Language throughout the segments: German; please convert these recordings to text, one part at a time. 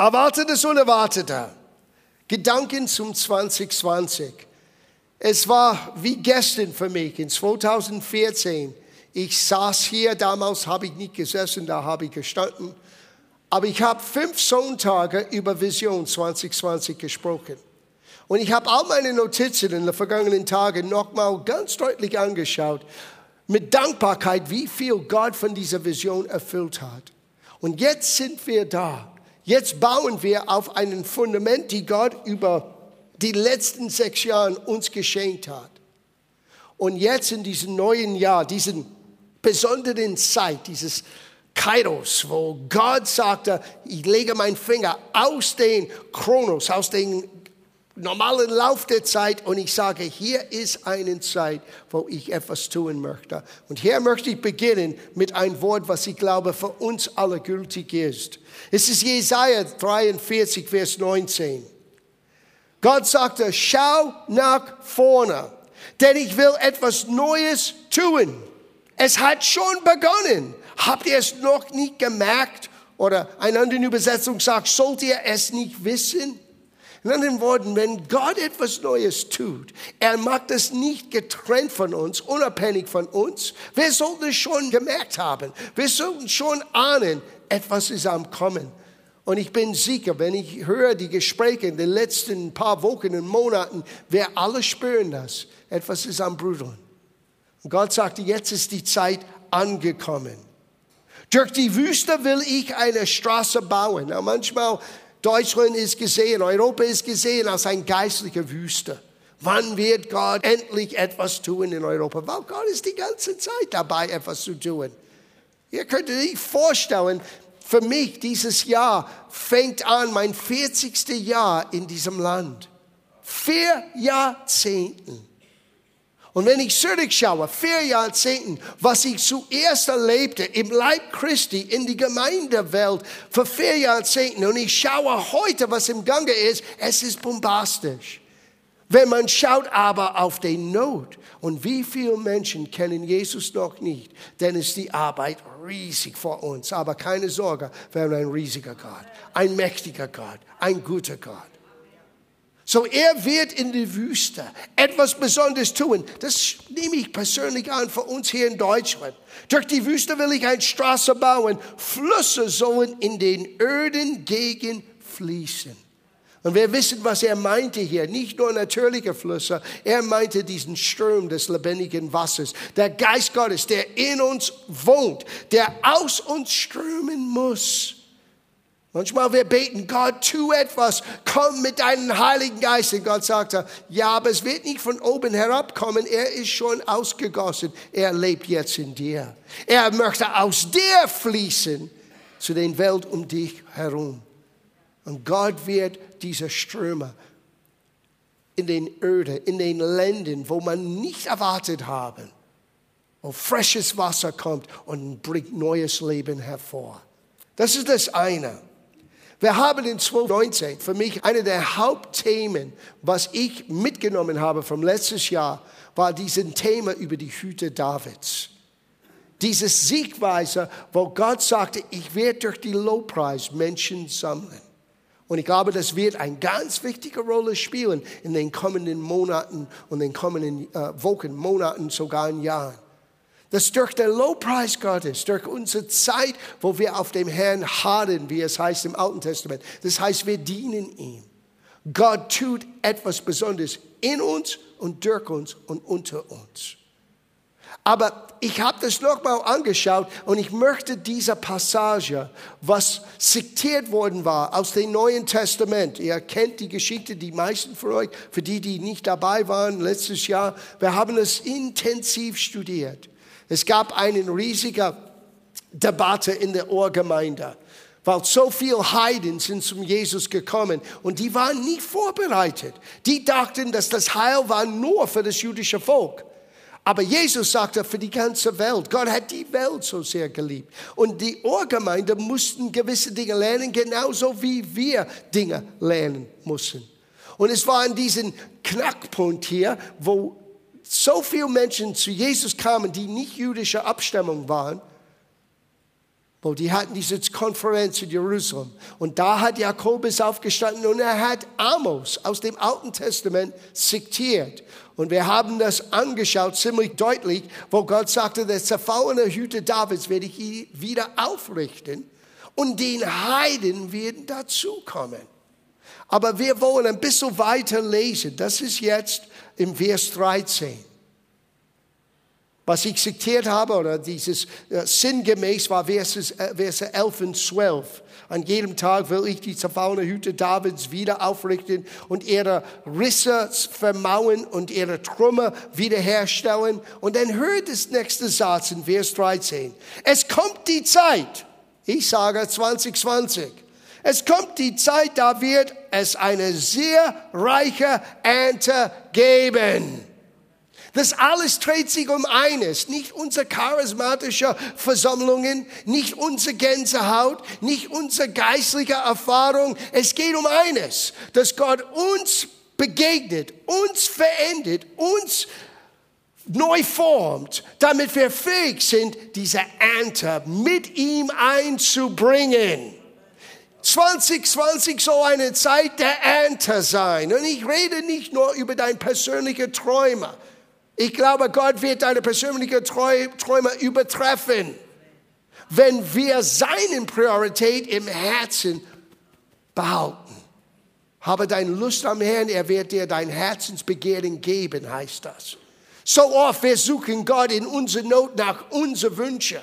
Erwartetes Unerwarteter. Gedanken zum 2020. Es war wie gestern für mich in 2014. Ich saß hier, damals habe ich nicht gesessen, da habe ich gestanden. Aber ich habe fünf Sonntage über Vision 2020 gesprochen. Und ich habe all meine Notizen in den vergangenen Tagen nochmal ganz deutlich angeschaut, mit Dankbarkeit, wie viel Gott von dieser Vision erfüllt hat. Und jetzt sind wir da. Jetzt bauen wir auf einem Fundament, die Gott über die letzten sechs Jahre uns geschenkt hat. Und jetzt in diesem neuen Jahr, diesen besonderen Zeit, dieses Kairos, wo Gott sagte, ich lege meinen Finger aus den Chronos, aus den normalen Lauf der Zeit und ich sage, hier ist eine Zeit, wo ich etwas tun möchte. Und hier möchte ich beginnen mit einem Wort, was ich glaube für uns alle gültig ist. Es ist Jesaja 43, Vers 19. Gott sagte, schau nach vorne, denn ich will etwas Neues tun. Es hat schon begonnen. Habt ihr es noch nicht gemerkt? Oder eine andere Übersetzung sagt, sollt ihr es nicht wissen? In anderen Worten, wenn Gott etwas Neues tut, er macht es nicht getrennt von uns, unabhängig von uns. Wir sollten es schon gemerkt haben. Wir sollten schon ahnen, etwas ist am Kommen. Und ich bin sicher, wenn ich höre die Gespräche in den letzten paar Wochen und Monaten, wir alle spüren das. Etwas ist am Brudeln. Und Gott sagte, jetzt ist die Zeit angekommen. Durch die Wüste will ich eine Straße bauen. Na, manchmal Deutschland ist gesehen, Europa ist gesehen als eine geistliche Wüste. Wann wird Gott endlich etwas tun in Europa? Weil Gott ist die ganze Zeit dabei, etwas zu tun. Ihr könnt euch vorstellen, für mich dieses Jahr fängt an, mein 40. Jahr in diesem Land. Vier Jahrzehnten. Und wenn ich zurückschaue, vier Jahrzehnten, was ich zuerst erlebte im Leib Christi, in die Gemeindewelt, für vier Jahrzehnten, und ich schaue heute, was im Gange ist, es ist bombastisch. Wenn man schaut aber auf den Not und wie viele Menschen kennen Jesus noch nicht, dann ist die Arbeit riesig vor uns. Aber keine Sorge, wir haben ein riesiger Gott, ein mächtiger Gott, ein guter Gott. So, er wird in die Wüste etwas Besonderes tun. Das nehme ich persönlich an für uns hier in Deutschland. Durch die Wüste will ich eine Straße bauen. Flüsse sollen in den öden Gegend fließen. Und wir wissen, was er meinte hier. Nicht nur natürliche Flüsse, er meinte diesen Strom des lebendigen Wassers. Der Geist Gottes, der in uns wohnt, der aus uns strömen muss. Manchmal wir beten, Gott, tu etwas, komm mit deinem Heiligen Geist. Und Gott sagte, ja, aber es wird nicht von oben herabkommen, er ist schon ausgegossen, er lebt jetzt in dir. Er möchte aus dir fließen zu den Welt um dich herum. Und Gott wird diese Ströme in den Öde, in den Ländern, wo man nicht erwartet haben, wo frisches Wasser kommt und bringt neues Leben hervor. Das ist das eine. Wir haben in 2019 für mich eine der Hauptthemen, was ich mitgenommen habe vom letzten Jahr, war dieses Thema über die Hüte Davids. Dieses Siegweise, wo Gott sagte, ich werde durch die Lobpreis Menschen sammeln. Und ich glaube, das wird eine ganz wichtige Rolle spielen in den kommenden Monaten und den kommenden äh, Wochen, Monaten, sogar in Jahren. Das durch den Lobpreis Gottes, durch unsere Zeit, wo wir auf dem Herrn harren, wie es heißt im Alten Testament. Das heißt, wir dienen ihm. Gott tut etwas Besonderes in uns und durch uns und unter uns. Aber ich habe das nochmal angeschaut und ich möchte diese Passage, was zitiert worden war aus dem Neuen Testament. Ihr kennt die Geschichte, die meisten von euch, für die, die nicht dabei waren letztes Jahr. Wir haben es intensiv studiert. Es gab eine riesige Debatte in der Ohrgemeinde, weil so viele Heiden sind zum Jesus gekommen und die waren nicht vorbereitet. Die dachten, dass das Heil war nur für das jüdische Volk. Aber Jesus sagte für die ganze Welt. Gott hat die Welt so sehr geliebt. Und die Ohrgemeinde mussten gewisse Dinge lernen, genauso wie wir Dinge lernen mussten. Und es war an diesem Knackpunkt hier, wo so viele Menschen zu Jesus kamen, die nicht jüdischer Abstammung waren, Wo die hatten diese Konferenz in Jerusalem. Und da hat Jakobus aufgestanden und er hat Amos aus dem Alten Testament zitiert. Und wir haben das angeschaut, ziemlich deutlich, wo Gott sagte, der zerfallene Hüte Davids werde ich wieder aufrichten und den Heiden werden dazukommen. Aber wir wollen ein bisschen weiter lesen. Das ist jetzt im Vers 13. Was ich zitiert habe, oder dieses äh, sinngemäß war Verse, äh, Verse 11 und 12. An jedem Tag will ich die zerfallene Hüte Davids wieder aufrichten und ihre Risse vermauen und ihre Trümmer wiederherstellen. Und dann hört das nächste Satz in Vers 13. Es kommt die Zeit, ich sage 2020, es kommt die Zeit, da wird es eine sehr reiche Ernte geben. Das alles dreht sich um eines, nicht unsere charismatische Versammlungen, nicht unsere Gänsehaut, nicht unsere geistliche Erfahrung. Es geht um eines, dass Gott uns begegnet, uns verändert, uns neu formt, damit wir fähig sind, diese Ernte mit ihm einzubringen. 2020 soll eine Zeit der Ernte sein. Und ich rede nicht nur über dein persönliche Träume. Ich glaube, Gott wird deine persönlichen Träume übertreffen, wenn wir seine Priorität im Herzen behalten. Habe deine Lust am Herrn, er wird dir dein Herzensbegehren geben, heißt das. So oft wir suchen Gott in unserer Not nach unseren Wünschen.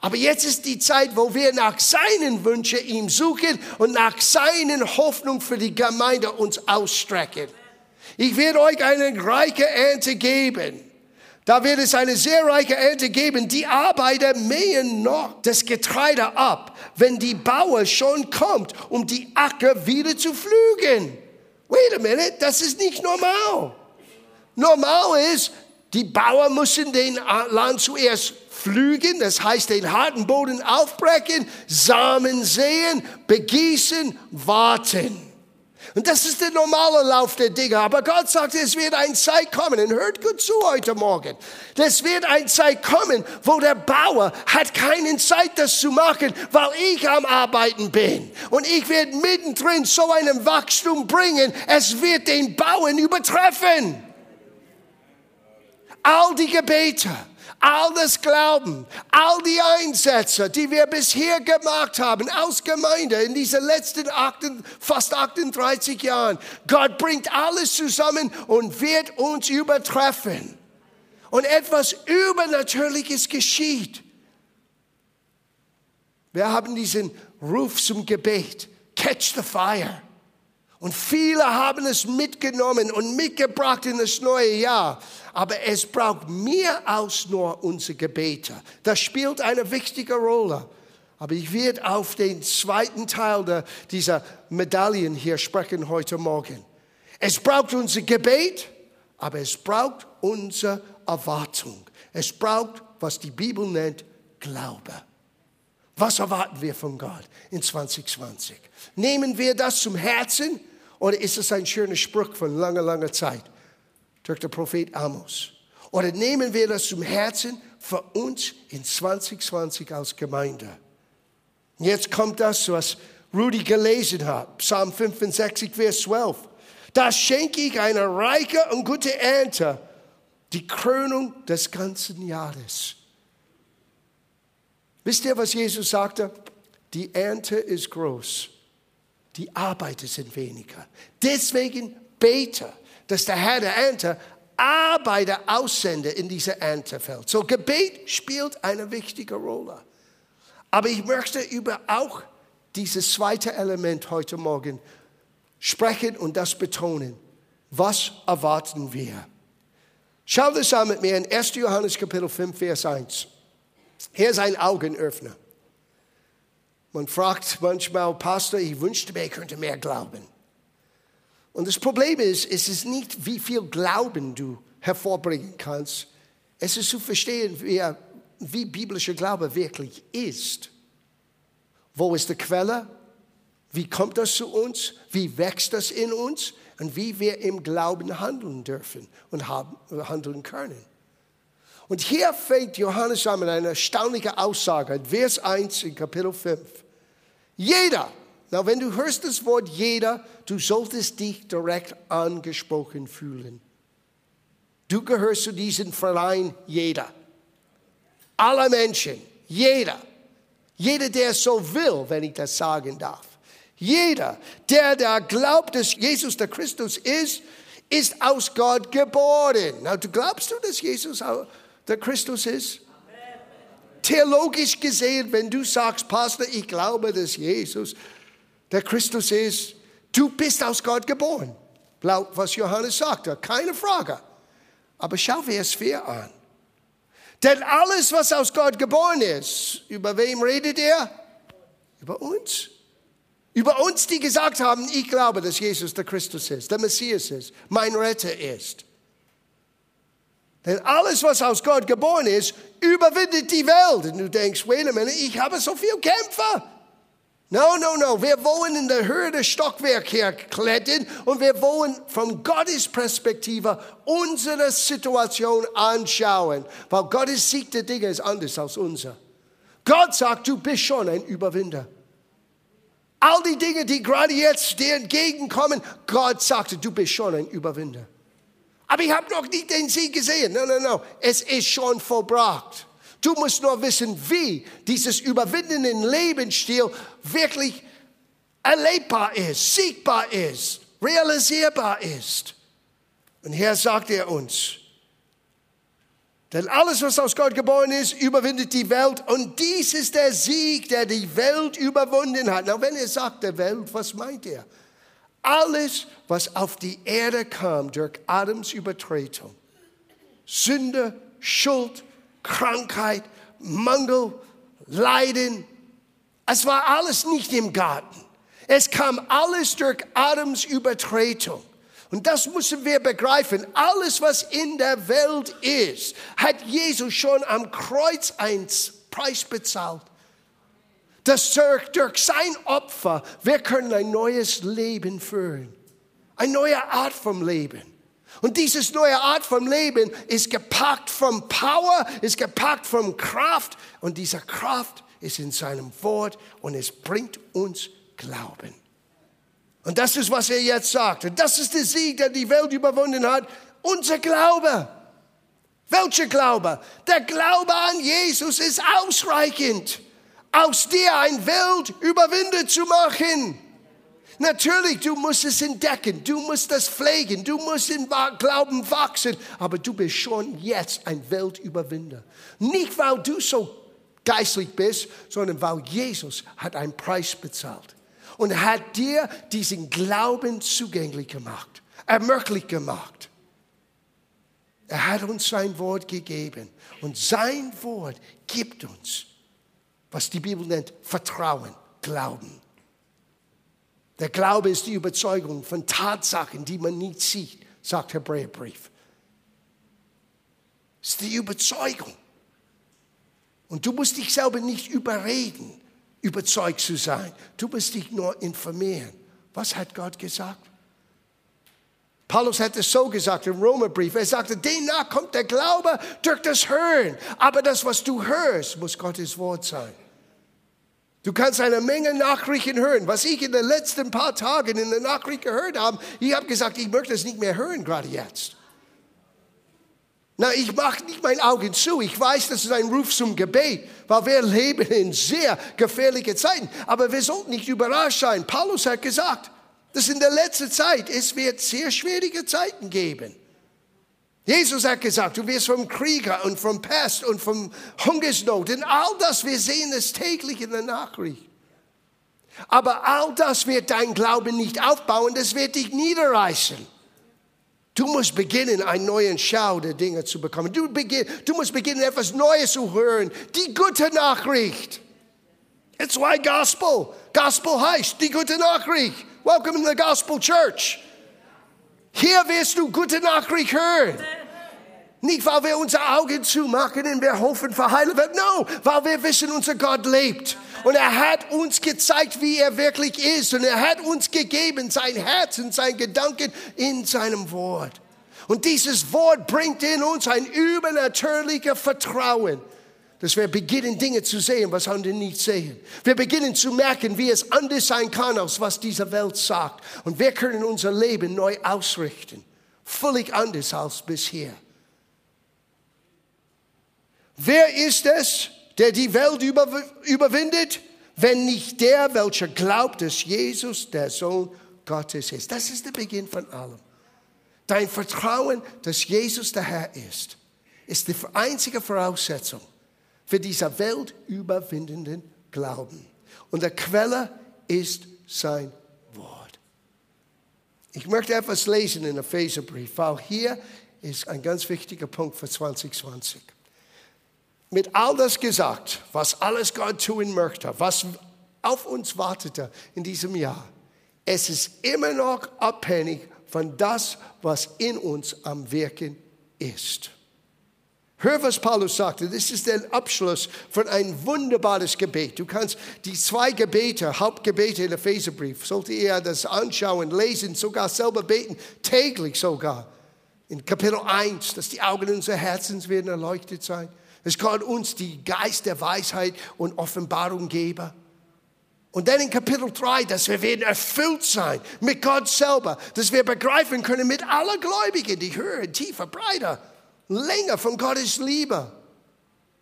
Aber jetzt ist die Zeit, wo wir nach seinen Wünschen ihm suchen und nach seinen Hoffnung für die Gemeinde uns ausstrecken. Ich werde euch eine reiche Ernte geben. Da wird es eine sehr reiche Ernte geben. Die Arbeiter mähen noch das Getreide ab, wenn die Bauer schon kommt, um die Acker wieder zu pflügen. Wait a minute, das ist nicht normal. Normal ist, die Bauern müssen den Land zuerst pflügen, das heißt den harten Boden aufbrechen, Samen säen, begießen, warten. Und das ist der normale Lauf der Dinge. Aber Gott sagt, es wird ein Zeit kommen, und hört gut zu heute Morgen. Es wird ein Zeit kommen, wo der Bauer hat keine Zeit, das zu machen, weil ich am Arbeiten bin. Und ich werde mittendrin so einen Wachstum bringen, es wird den Bauern übertreffen. All die Gebete, all das Glauben, all die Einsätze, die wir bisher gemacht haben aus Gemeinde in diesen letzten 8, fast 38 Jahren. Gott bringt alles zusammen und wird uns übertreffen. Und etwas Übernatürliches geschieht. Wir haben diesen Ruf zum Gebet, Catch the Fire. Und viele haben es mitgenommen und mitgebracht in das neue Jahr. Aber es braucht mehr als nur unsere Gebete. Das spielt eine wichtige Rolle. Aber ich werde auf den zweiten Teil dieser Medaillen hier sprechen heute Morgen. Es braucht unser Gebet, aber es braucht unsere Erwartung. Es braucht, was die Bibel nennt, Glaube. Was erwarten wir von Gott in 2020? Nehmen wir das zum Herzen oder ist es ein schöner Spruch von langer, langer Zeit durch den Prophet Amos? Oder nehmen wir das zum Herzen für uns in 2020 als Gemeinde? Jetzt kommt das, was Rudi gelesen hat, Psalm 65, Vers 12. Da schenke ich eine reiche und gute Ernte, die Krönung des ganzen Jahres. Wisst ihr, was Jesus sagte? Die Ernte ist groß die Arbeiter sind weniger. Deswegen bete, dass der Herr der Ernte Arbeiter aussende in diese Erntefeld. So Gebet spielt eine wichtige Rolle. Aber ich möchte über auch dieses zweite Element heute Morgen sprechen und das betonen. Was erwarten wir? Schau das an mit mir in 1. Johannes Kapitel 5, Vers 1. Hier ist ein Augenöffner. Man fragt manchmal, Pastor, ich wünschte mir, ich könnte mehr glauben. Und das Problem ist, es ist nicht, wie viel Glauben du hervorbringen kannst. Es ist zu verstehen, wie, wie biblischer Glaube wirklich ist. Wo ist die Quelle? Wie kommt das zu uns? Wie wächst das in uns? Und wie wir im Glauben handeln dürfen und haben, handeln können. Und hier fängt Johannes an mit einer erstaunlichen Aussage, Vers 1 in Kapitel 5. Jeder, na, wenn du hörst das Wort jeder, du solltest dich direkt angesprochen fühlen. Du gehörst zu diesem Verein jeder. Alle Menschen, jeder. Jeder, der so will, wenn ich das sagen darf. Jeder, der da glaubt, dass Jesus der Christus ist, ist aus Gott geboren. Na, du glaubst du, dass Jesus der Christus ist? Theologisch gesehen, wenn du sagst, Pastor, ich glaube, dass Jesus der Christus ist, du bist aus Gott geboren. Laut was Johannes sagte, keine Frage. Aber schau Vers 4 an. Denn alles, was aus Gott geboren ist, über wem redet er? Über uns. Über uns, die gesagt haben, ich glaube, dass Jesus der Christus ist, der Messias ist, mein Retter ist. Denn alles, was aus Gott geboren ist, überwindet die Welt. Und du denkst, wait a minute, ich habe so viel Kämpfer. No, no, no. Wir wollen in der Höhe des Stockwerk herklettern und wir wollen von Gottes Perspektive unsere Situation anschauen. Weil Gottes Sieg der Dinge ist anders als unser. Gott sagt, du bist schon ein Überwinder. All die Dinge, die gerade jetzt dir entgegenkommen, Gott sagte, du bist schon ein Überwinder. Aber ich habe noch nicht den Sieg gesehen. No, no, no. Es ist schon vollbracht. Du musst nur wissen, wie dieses überwindenden Lebensstil wirklich erlebbar ist, siegbar ist, realisierbar ist. Und hier sagt er uns, denn alles, was aus Gott geboren ist, überwindet die Welt. Und dies ist der Sieg, der die Welt überwunden hat. Na, wenn er sagt der Welt, was meint er? Alles, was auf die Erde kam durch Adams Übertretung. Sünde, Schuld, Krankheit, Mangel, Leiden. Es war alles nicht im Garten. Es kam alles durch Adams Übertretung. Und das müssen wir begreifen. Alles, was in der Welt ist, hat Jesus schon am Kreuz einen Preis bezahlt. Das durch sein Opfer, wir können ein neues Leben führen. Eine neue Art vom Leben. Und dieses neue Art vom Leben ist gepackt vom Power, ist gepackt vom Kraft. Und diese Kraft ist in seinem Wort und es bringt uns Glauben. Und das ist, was er jetzt sagt. Und das ist der Sieg, der die Welt überwunden hat. Unser Glaube. Welcher Glaube? Der Glaube an Jesus ist ausreichend, aus dir ein Welt überwinden zu machen. Natürlich, du musst es entdecken, du musst das pflegen, du musst im Glauben wachsen, aber du bist schon jetzt ein Weltüberwinder. Nicht, weil du so geistlich bist, sondern weil Jesus hat einen Preis bezahlt und hat dir diesen Glauben zugänglich gemacht, ermöglicht gemacht. Er hat uns sein Wort gegeben und sein Wort gibt uns, was die Bibel nennt, Vertrauen, Glauben. Der Glaube ist die Überzeugung von Tatsachen, die man nicht sieht, sagt Hebräerbrief. Es ist die Überzeugung. Und du musst dich selber nicht überreden, überzeugt zu sein. Du musst dich nur informieren. Was hat Gott gesagt? Paulus hat es so gesagt im Römerbrief. Er sagte, demnach kommt der Glaube durch das Hören. Aber das, was du hörst, muss Gottes Wort sein. Du kannst eine Menge Nachrichten hören. Was ich in den letzten paar Tagen in der Nachricht gehört habe, ich habe gesagt, ich möchte es nicht mehr hören, gerade jetzt. Na, ich mache nicht meine Augen zu. Ich weiß, das ist ein Ruf zum Gebet, weil wir leben in sehr gefährlichen Zeiten. Aber wir sollten nicht überrascht sein. Paulus hat gesagt, dass in der letzten Zeit es wird sehr schwierige Zeiten geben. Jesus hat gesagt, du wirst vom Krieger und vom Pest und vom Hungersnot und all das, wir sehen es täglich in der Nachricht. Aber all das wird dein Glauben nicht aufbauen, das wird dich niederreißen. Du musst beginnen, einen neuen Schau der Dinge zu bekommen. Du, beginn, du musst beginnen, etwas Neues zu hören. Die gute Nachricht. It's why Gospel. Gospel heißt die gute Nachricht. Welcome in the Gospel Church. Hier wirst du gute Nachricht hören. Nicht, weil wir unsere Augen zumachen und wir hoffen, verheilen wird. No, weil wir wissen, unser Gott lebt. Und er hat uns gezeigt, wie er wirklich ist. Und er hat uns gegeben sein Herz und sein Gedanken in seinem Wort. Und dieses Wort bringt in uns ein übernatürliches Vertrauen, dass wir beginnen, Dinge zu sehen, was andere nicht sehen. Wir beginnen zu merken, wie es anders sein kann, als was diese Welt sagt. Und wir können unser Leben neu ausrichten. Völlig anders als bisher. Wer ist es, der die Welt überwindet? Wenn nicht der, welcher glaubt, dass Jesus der Sohn Gottes ist. Das ist der Beginn von allem. Dein Vertrauen, dass Jesus der Herr ist, ist die einzige Voraussetzung für dieser weltüberwindenden Glauben. Und der Quelle ist sein Wort. Ich möchte etwas lesen in Epheserbrief, weil hier ist ein ganz wichtiger Punkt für 2020. Mit all das gesagt, was alles Gott tun möchte, was auf uns wartete in diesem Jahr, es ist immer noch abhängig von das, was in uns am Wirken ist. Hör, was Paulus sagte. Das ist der Abschluss von einem wunderbares Gebet. Du kannst die zwei Gebete, Hauptgebete in Epheserbrief, sollte ihr das anschauen, lesen, sogar selber beten, täglich sogar. In Kapitel 1, dass die Augen unseres Herzens werden erleuchtet sein. Dass Gott uns die Geist der Weisheit und Offenbarung gebe. Und dann in Kapitel 3, dass wir werden erfüllt sein mit Gott selber, dass wir begreifen können mit aller Gläubigen, die hören tiefer, breiter länger von Gottes Liebe.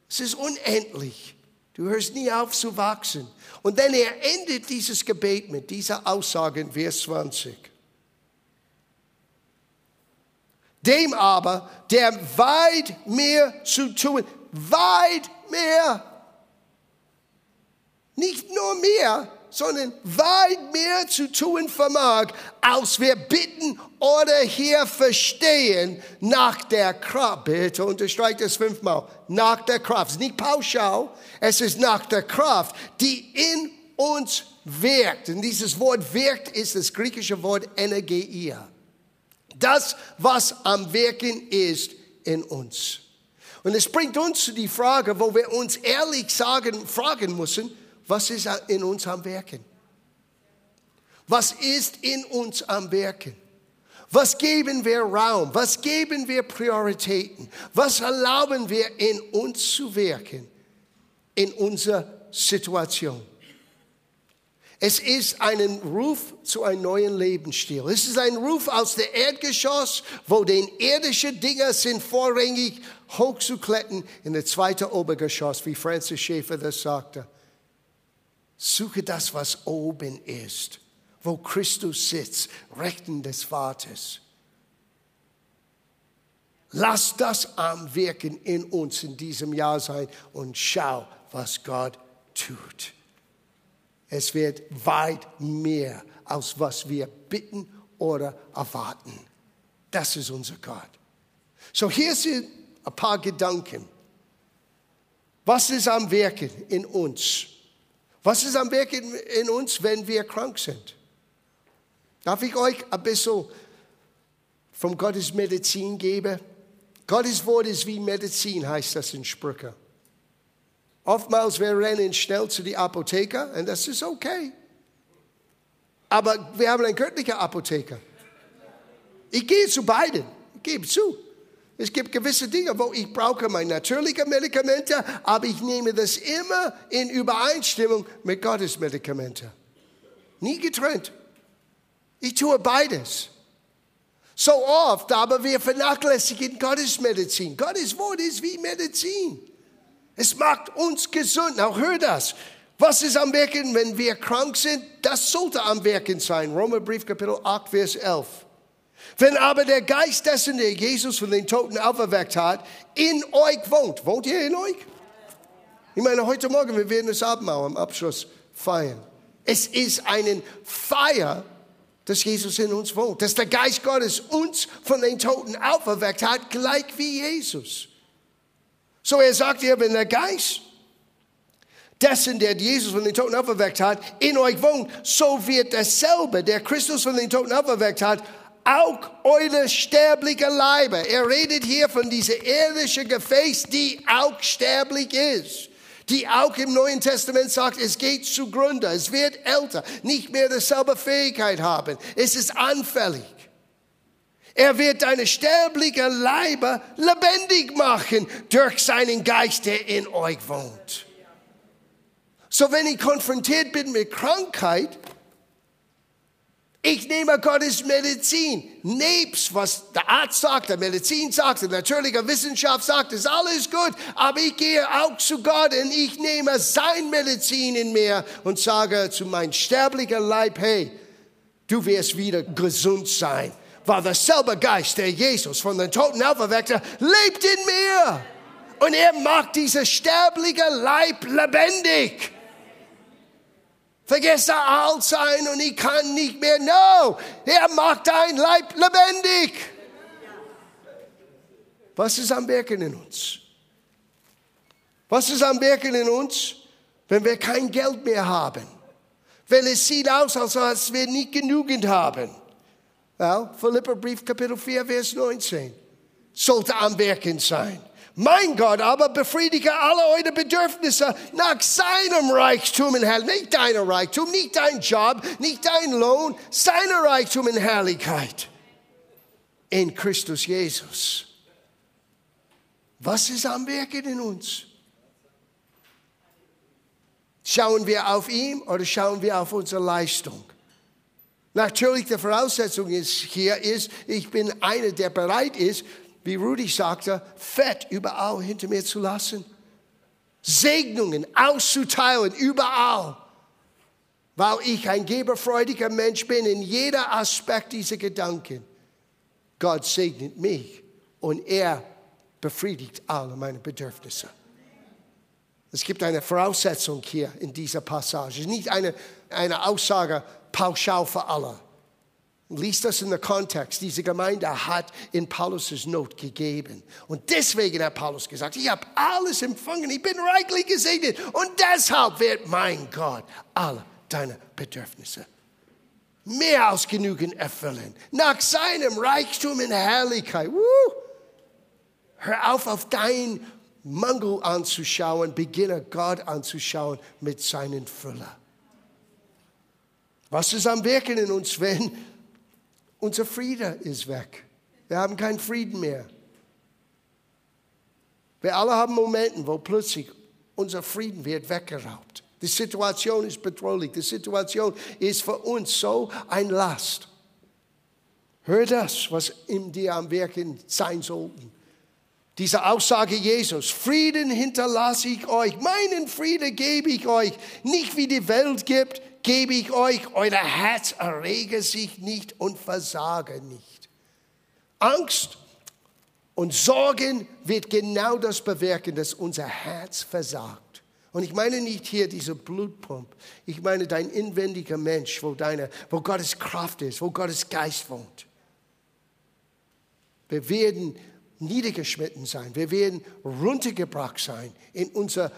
Es ist unendlich. Du hörst nie auf zu wachsen. Und dann er endet dieses Gebet mit dieser Aussage in Vers 20. Dem aber, der weit mehr zu tun, weit mehr, nicht nur mehr, sondern weit mehr zu tun vermag, als wir bitten oder hier verstehen nach der Kraft. Bitte unterstreicht es fünfmal. Nach der Kraft. Es ist nicht pauschal, es ist nach der Kraft, die in uns wirkt. Und dieses Wort wirkt ist das griechische Wort energeia. Das, was am Wirken ist in uns. Und es bringt uns zu die Frage, wo wir uns ehrlich sagen, fragen müssen, was ist in uns am Werken? Was ist in uns am Werken? Was geben wir Raum? Was geben wir Prioritäten? Was erlauben wir in uns zu wirken? In unserer Situation. Es ist ein Ruf zu einem neuen Lebensstil. Es ist ein Ruf aus der Erdgeschoss, wo den irdischen Dinge sind vorrangig hochzuklettern in der zweiten Obergeschoss, wie Francis Schaeffer das sagte. Suche das, was oben ist, wo Christus sitzt, rechten des Vaters. Lass das am Wirken in uns in diesem Jahr sein und schau, was Gott tut. Es wird weit mehr, als was wir bitten oder erwarten. Das ist unser Gott. So, hier sind ein paar Gedanken. Was ist am Wirken in uns? Was ist am Werk in, in uns, wenn wir krank sind? Darf ich euch ein bisschen von Gottes Medizin geben? Gottes Wort ist wie Medizin, heißt das in Sprüche. Oftmals wir rennen schnell zu die Apotheke und das ist okay. Aber wir haben einen göttlichen Apotheker. Ich gehe zu beiden, ich gebe zu. Es gibt gewisse Dinge, wo ich brauche meine natürlichen Medikamente, aber ich nehme das immer in Übereinstimmung mit Gottes Medikamente. Nie getrennt. Ich tue beides. So oft, aber wir vernachlässigen Gottes Medizin. Gottes Wort ist wie Medizin. Es macht uns gesund. Auch hör das. Was ist am Wirken, wenn wir krank sind? Das sollte am Wirken sein. Römerbrief Kapitel 8, Vers 11. Wenn aber der Geist dessen, der Jesus von den Toten auferweckt hat, in euch wohnt. Wohnt ihr in euch? Ich meine, heute Morgen, wir werden das Abendmahl am Abschluss feiern. Es ist eine Feier, dass Jesus in uns wohnt, dass der Geist Gottes uns von den Toten auferweckt hat, gleich wie Jesus. So er sagt hier, wenn der Geist dessen, der Jesus von den Toten auferweckt hat, in euch wohnt, so wird derselbe, der Christus von den Toten auferweckt hat, auch eure sterbliche Leibe. Er redet hier von dieser irdischen Gefäß, die auch sterblich ist. Die auch im Neuen Testament sagt, es geht zugrunde, es wird älter, nicht mehr dieselbe Fähigkeit haben. Es ist anfällig. Er wird deine sterbliche Leiber lebendig machen durch seinen Geist, der in euch wohnt. So wenn ich konfrontiert bin mit Krankheit, ich nehme Gottes Medizin. Nebst, was der Arzt sagt, der Medizin sagt, der natürliche Wissenschaft sagt, ist alles gut. Aber ich gehe auch zu Gott und ich nehme sein Medizin in mir und sage zu meinem sterblichen Leib, hey, du wirst wieder gesund sein. Weil derselbe Geist, der Jesus von den Toten auferweckte, lebt in mir. Und er macht dieses sterbliche Leib lebendig. Vergesse alt sein und ich kann nicht mehr. No, er macht dein Leib lebendig. Was ist am Wirken in uns? Was ist am Wirken in uns, wenn wir kein Geld mehr haben? Wenn es sieht aus, als ob wir nicht genügend haben. Well, Philipperbrief Kapitel 4, Vers 19. Sollte am Wirken sein. Mein Gott aber befriedige alle eure Bedürfnisse nach seinem Reichtum in Herrlichkeit. Nicht dein Reichtum, nicht dein Job, nicht dein Lohn, seine Reichtum in Herrlichkeit. In Christus Jesus. Was ist am Wirken in uns? Schauen wir auf ihn oder schauen wir auf unsere Leistung? Natürlich, die Voraussetzung ist hier ist, ich bin einer, der bereit ist, wie Rudi sagte, Fett überall hinter mir zu lassen. Segnungen auszuteilen überall. Weil ich ein geberfreudiger Mensch bin in jeder Aspekt dieser Gedanken. Gott segnet mich und er befriedigt alle meine Bedürfnisse. Es gibt eine Voraussetzung hier in dieser Passage. Nicht eine, eine Aussage pauschal für alle. Lies das in der Kontext. Diese Gemeinde hat in Paulus' Not gegeben. Und deswegen hat Paulus gesagt, ich habe alles empfangen, ich bin reichlich gesegnet. Und deshalb wird mein Gott alle deine Bedürfnisse mehr als genügend erfüllen. Nach seinem Reichtum in Herrlichkeit. Woo! Hör auf, auf dein Mangel anzuschauen, beginne Gott anzuschauen mit seinen Fülle. Was ist am Wirken in uns, wenn unser Friede ist weg. Wir haben keinen Frieden mehr. Wir alle haben Momente, wo plötzlich unser Frieden wird weggeraubt. Die Situation ist bedrohlich. Die Situation ist für uns so ein Last. Hör das, was in dir am Wirken sein sollten. Diese Aussage Jesus, Frieden hinterlasse ich euch, meinen Frieden gebe ich euch, nicht wie die Welt gibt, gebe ich euch, euer Herz errege sich nicht und versage nicht. Angst und Sorgen wird genau das bewirken, dass unser Herz versagt. Und ich meine nicht hier diese Blutpump. Ich meine dein inwendiger Mensch, wo, deine, wo Gottes Kraft ist, wo Gottes Geist wohnt. Wir werden niedergeschnitten sein. Wir werden runtergebracht sein in unser,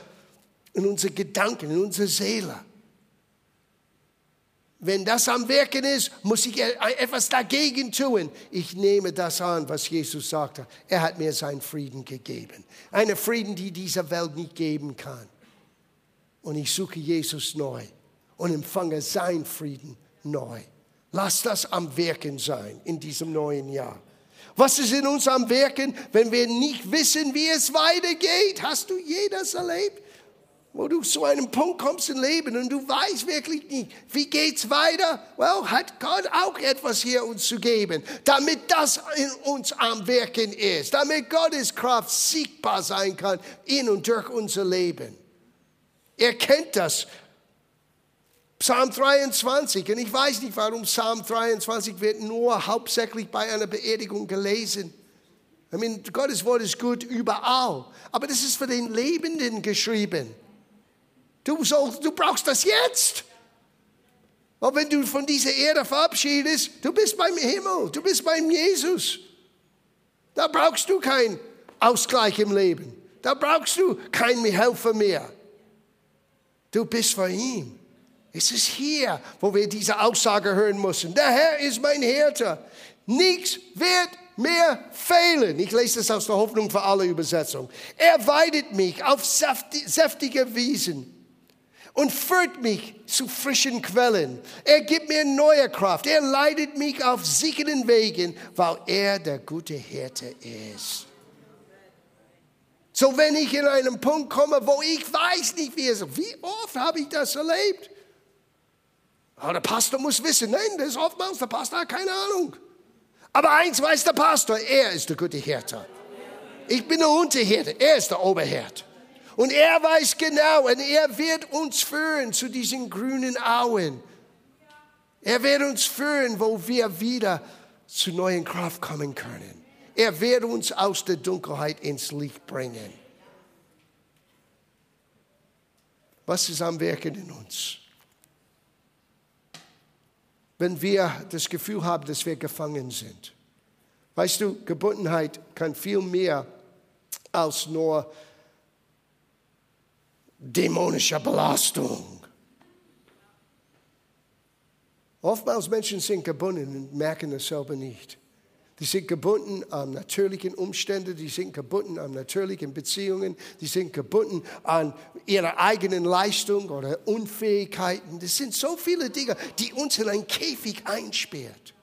in unsere Gedanken, in unsere Seele. Wenn das am Wirken ist, muss ich etwas dagegen tun. Ich nehme das an, was Jesus sagte. Er hat mir seinen Frieden gegeben. Einen Frieden, die dieser Welt nicht geben kann. Und ich suche Jesus neu und empfange seinen Frieden neu. Lass das am Wirken sein in diesem neuen Jahr. Was ist in uns am Wirken, wenn wir nicht wissen, wie es weitergeht? Hast du jedes erlebt? Wo du zu einem Punkt kommst im Leben und du weißt wirklich nicht, wie geht's weiter? Well, hat Gott auch etwas hier uns zu geben, damit das in uns am Wirken ist, damit Gottes Kraft sichtbar sein kann in und durch unser Leben. Er kennt das. Psalm 23, und ich weiß nicht, warum Psalm 23 wird nur hauptsächlich bei einer Beerdigung gelesen. I mean, Gottes Wort ist gut überall, aber das ist für den Lebenden geschrieben. Du, sollst, du brauchst das jetzt. Und wenn du von dieser Erde verabschiedest, du bist beim Himmel, du bist beim Jesus. Da brauchst du keinen Ausgleich im Leben. Da brauchst du keinen Helfer mehr. Du bist vor ihm. Es ist hier, wo wir diese Aussage hören müssen. Der Herr ist mein Hirte. Nichts wird mehr fehlen. Ich lese das aus der Hoffnung für alle Übersetzung. Er weidet mich auf säftige Wiesen und führt mich zu frischen Quellen. Er gibt mir neue Kraft. Er leitet mich auf sicheren Wegen, weil er der gute Hirte ist. So, wenn ich in einen Punkt komme, wo ich weiß nicht, wie es wie oft habe ich das erlebt? Aber der Pastor muss wissen, nein, das ist oftmals, der Pastor hat keine Ahnung. Aber eins weiß der Pastor, er ist der gute Hirte. Ich bin der Unterhirte, er ist der Oberhirt. Und er weiß genau, und er wird uns führen zu diesen grünen Auen. Er wird uns führen, wo wir wieder zu neuen Kraft kommen können. Er wird uns aus der Dunkelheit ins Licht bringen. Was ist am Werken in uns? Wenn wir das Gefühl haben, dass wir gefangen sind. Weißt du, Gebundenheit kann viel mehr als nur dämonische Belastung. Oftmals Menschen sind gebunden und merken es selber nicht. Die sind gebunden an natürlichen Umständen, die sind gebunden an natürlichen Beziehungen, die sind gebunden an ihrer eigenen Leistung oder Unfähigkeiten. Das sind so viele Dinge, die uns in ein Käfig einsperrt.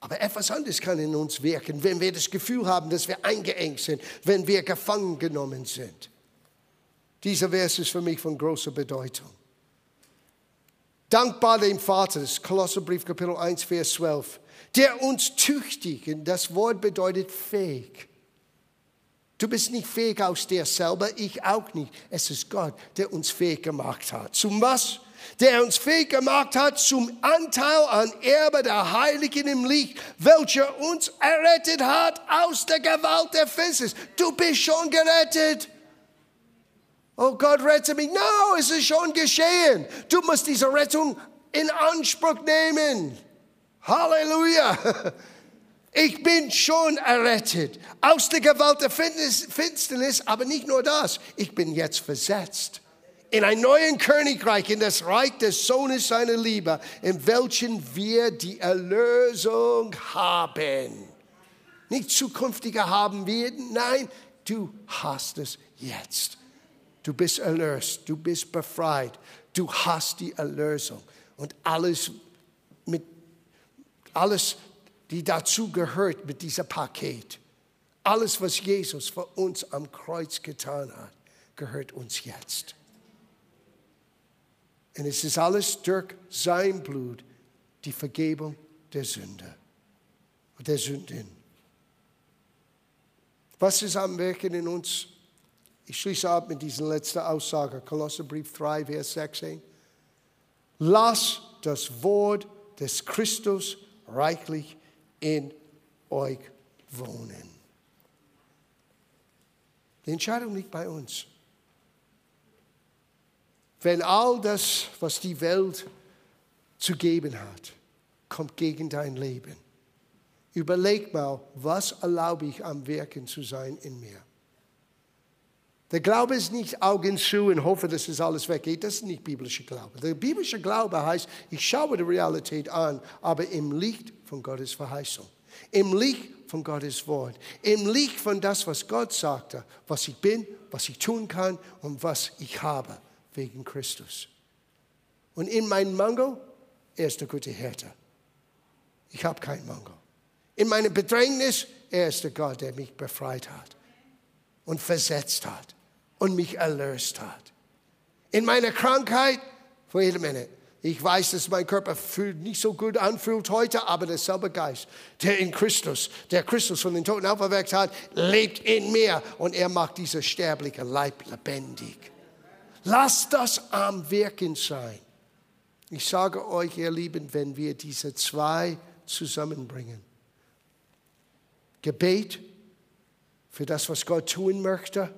Aber etwas anderes kann in uns wirken, wenn wir das Gefühl haben, dass wir eingeengt sind, wenn wir gefangen genommen sind. Dieser Vers ist für mich von großer Bedeutung. Dankbar dem Vater, das Kolosserbrief Kapitel 1, Vers 12 der uns tüchtig, und das Wort bedeutet fähig. Du bist nicht fähig aus dir selber, ich auch nicht. Es ist Gott, der uns fähig gemacht hat. Zum was? Der uns fähig gemacht hat zum Anteil an Erbe der Heiligen im Licht, welcher uns errettet hat aus der Gewalt der Finsternis. Du bist schon gerettet. Oh Gott, rette mich. No, es ist schon geschehen. Du musst diese Rettung in Anspruch nehmen. Halleluja! Ich bin schon errettet aus der Gewalt der Finsternis, aber nicht nur das, ich bin jetzt versetzt in ein neues Königreich, in das Reich des Sohnes seiner Liebe, in welchem wir die Erlösung haben. Nicht zukünftige haben werden, nein, du hast es jetzt. Du bist erlöst, du bist befreit, du hast die Erlösung und alles mit alles, die dazu gehört mit diesem Paket. Alles, was Jesus für uns am Kreuz getan hat, gehört uns jetzt. Und es ist alles durch sein Blut, die Vergebung der Sünde, der Sünden. Was ist am Wirken in uns? Ich schließe ab mit dieser letzten Aussage, Kolosserbrief 3, Vers 16. Lass das Wort des Christus reichlich in euch wohnen. Die Entscheidung liegt bei uns. Wenn all das, was die Welt zu geben hat, kommt gegen dein Leben, überleg mal, was erlaube ich am Wirken zu sein in mir. Der Glaube ist nicht Augen zu und hoffe, dass es alles weggeht. Das ist nicht biblischer Glaube. Der biblische Glaube heißt, ich schaue die Realität an, aber im Licht von Gottes Verheißung. Im Licht von Gottes Wort. Im Licht von das, was Gott sagte, was ich bin, was ich tun kann und was ich habe wegen Christus. Und in meinem Mangel, er ist der gute Hirte. Ich habe keinen Mangel. In meiner Bedrängnis, er ist der Gott, der mich befreit hat und versetzt hat und mich erlöst hat. In meiner Krankheit, wait a minute, ich weiß, dass mein Körper nicht so gut anfühlt heute, aber derselbe Geist, der in Christus, der Christus von den Toten auferweckt hat, lebt in mir und er macht dieser sterbliche Leib lebendig. Lasst das am Wirken sein. Ich sage euch, ihr Lieben, wenn wir diese zwei zusammenbringen, Gebet für das, was Gott tun möchte,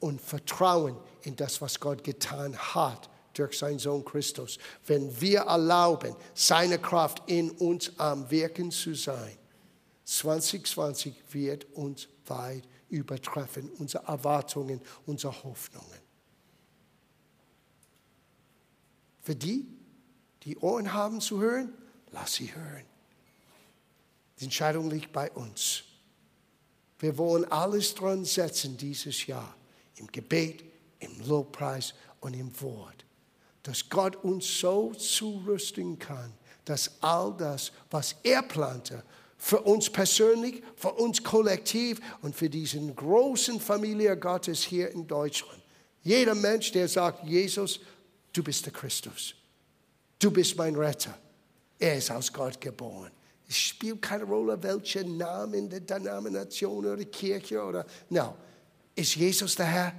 und Vertrauen in das, was Gott getan hat durch seinen Sohn Christus. Wenn wir erlauben, seine Kraft in uns am Wirken zu sein, 2020 wird uns weit übertreffen, unsere Erwartungen, unsere Hoffnungen. Für die, die Ohren haben zu hören, lass sie hören. Die Entscheidung liegt bei uns. Wir wollen alles dran setzen dieses Jahr im Gebet, im Lobpreis und im Wort. Dass Gott uns so zurüsten kann, dass all das, was er plante, für uns persönlich, für uns kollektiv und für diesen großen Familie Gottes hier in Deutschland. Jeder Mensch, der sagt, Jesus, du bist der Christus. Du bist mein Retter. Er ist aus Gott geboren. Es spielt keine Rolle, welcher Name in der Denomination oder Kirche oder. No. Ist Jesus der Herr?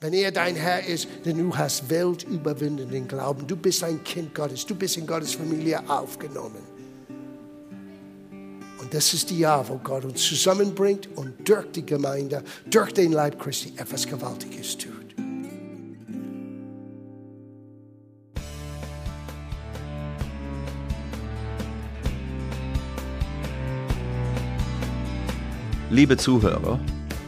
Wenn er dein Herr ist, denn du hast weltüberwindenden Glauben. Du bist ein Kind Gottes. Du bist in Gottes Familie aufgenommen. Und das ist die Jahr, wo Gott uns zusammenbringt und durch die Gemeinde, durch den Leib Christi etwas Gewaltiges tut. Liebe Zuhörer,